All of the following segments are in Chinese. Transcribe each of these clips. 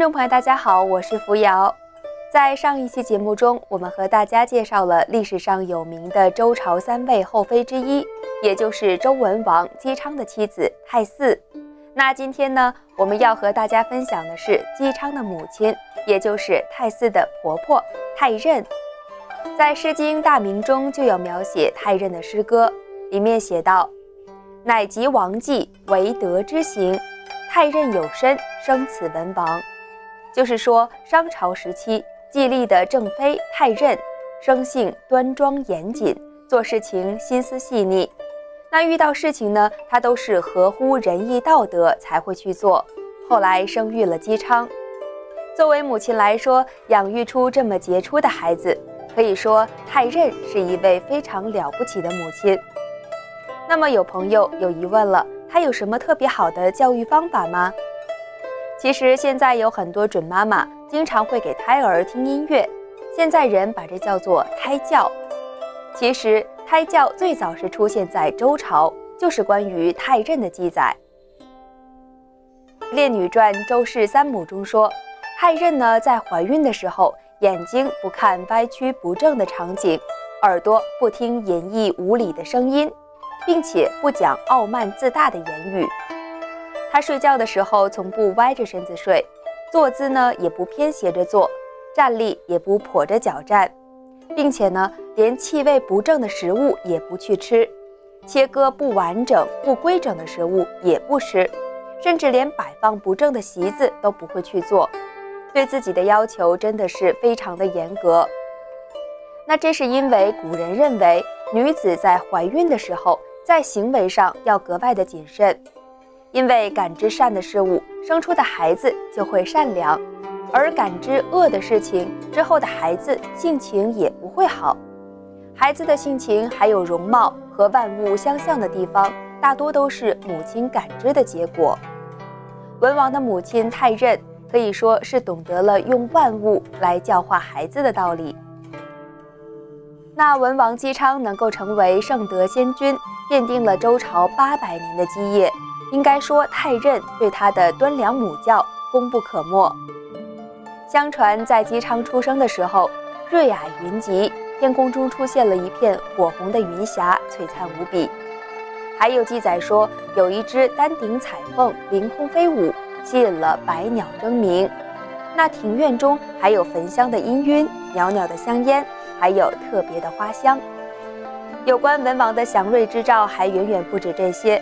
众朋友，大家好，我是扶摇。在上一期节目中，我们和大家介绍了历史上有名的周朝三位后妃之一，也就是周文王姬昌的妻子太姒。那今天呢，我们要和大家分享的是姬昌的母亲，也就是太姒的婆婆太任。在《诗经·大明》中就有描写太任的诗歌，里面写道：“乃及王季，为德之行，太任有身，生此文王。”就是说，商朝时期，季历的正妃太任，生性端庄严谨，做事情心思细腻。那遇到事情呢，她都是合乎仁义道德才会去做。后来生育了姬昌，作为母亲来说，养育出这么杰出的孩子，可以说太任是一位非常了不起的母亲。那么有朋友有疑问了，她有什么特别好的教育方法吗？其实现在有很多准妈妈经常会给胎儿听音乐，现在人把这叫做胎教。其实胎教最早是出现在周朝，就是关于太任的记载。《列女传·周氏三母》中说，太任呢在怀孕的时候，眼睛不看歪曲不正的场景，耳朵不听淫逸无礼的声音，并且不讲傲慢自大的言语。他睡觉的时候从不歪着身子睡，坐姿呢也不偏斜着坐，站立也不跛着脚站，并且呢连气味不正的食物也不去吃，切割不完整不规整的食物也不吃，甚至连摆放不正的席子都不会去做，对自己的要求真的是非常的严格。那这是因为古人认为女子在怀孕的时候在行为上要格外的谨慎。因为感知善的事物，生出的孩子就会善良；而感知恶的事情之后的孩子，性情也不会好。孩子的性情还有容貌和万物相像的地方，大多都是母亲感知的结果。文王的母亲太任可以说是懂得了用万物来教化孩子的道理。那文王姬昌能够成为圣德先君，奠定了周朝八百年的基业。应该说，太任对他的端良母教功不可没。相传，在姬昌出生的时候，瑞霭云集，天空中出现了一片火红的云霞，璀璨无比。还有记载说，有一只丹顶彩凤凌空飞舞，吸引了百鸟争鸣。那庭院中还有焚香的氤氲，袅袅的香烟，还有特别的花香。有关文王的祥瑞之兆，还远远不止这些。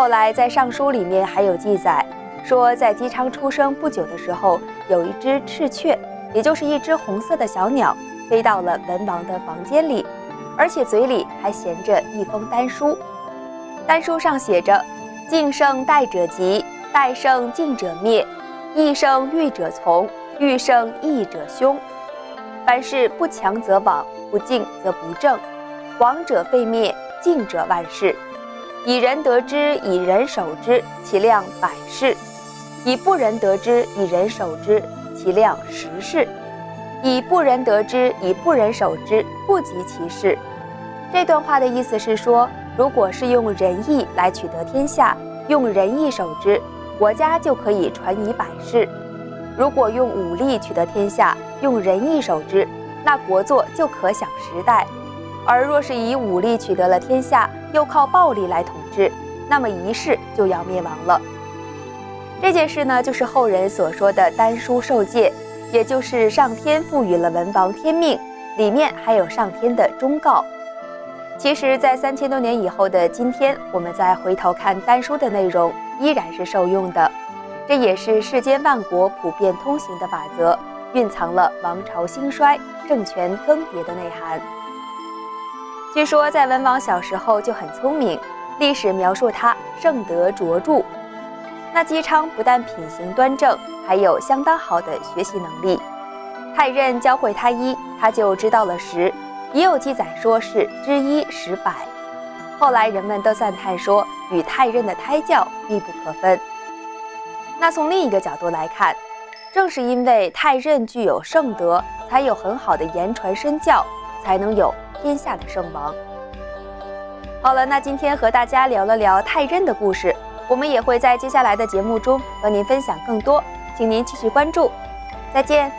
后来在《尚书》里面还有记载，说在姬昌出生不久的时候，有一只赤雀，也就是一只红色的小鸟，飞到了文王的房间里，而且嘴里还衔着一封丹书。丹书上写着：“敬圣待者吉，待圣敬者灭；义胜欲者从，欲胜义者凶。凡事不强则亡，不敬则不正。亡者废灭，敬者万世。”以人得之，以人守之，其量百世；以不仁得之，以人守之，其量十世；以不仁得之，以不仁守之，不及其事。这段话的意思是说，如果是用仁义来取得天下，用仁义守之，国家就可以传以百世；如果用武力取得天下，用仁义守之，那国祚就可享十代。而若是以武力取得了天下，又靠暴力来统治，那么一世就要灭亡了。这件事呢，就是后人所说的丹书受戒，也就是上天赋予了文王天命，里面还有上天的忠告。其实，在三千多年以后的今天，我们再回头看丹书的内容，依然是受用的。这也是世间万国普遍通行的法则，蕴藏了王朝兴衰、政权更迭的内涵。据说在文王小时候就很聪明，历史描述他圣德卓著。那姬昌不但品行端正，还有相当好的学习能力。太任教会他一，他就知道了十，也有记载说是知一识百。后来人们都赞叹说，与太任的胎教密不可分。那从另一个角度来看，正是因为太任具有圣德，才有很好的言传身教，才能有。天下的圣王。好了，那今天和大家聊了聊太任的故事，我们也会在接下来的节目中和您分享更多。请您继续关注。再见。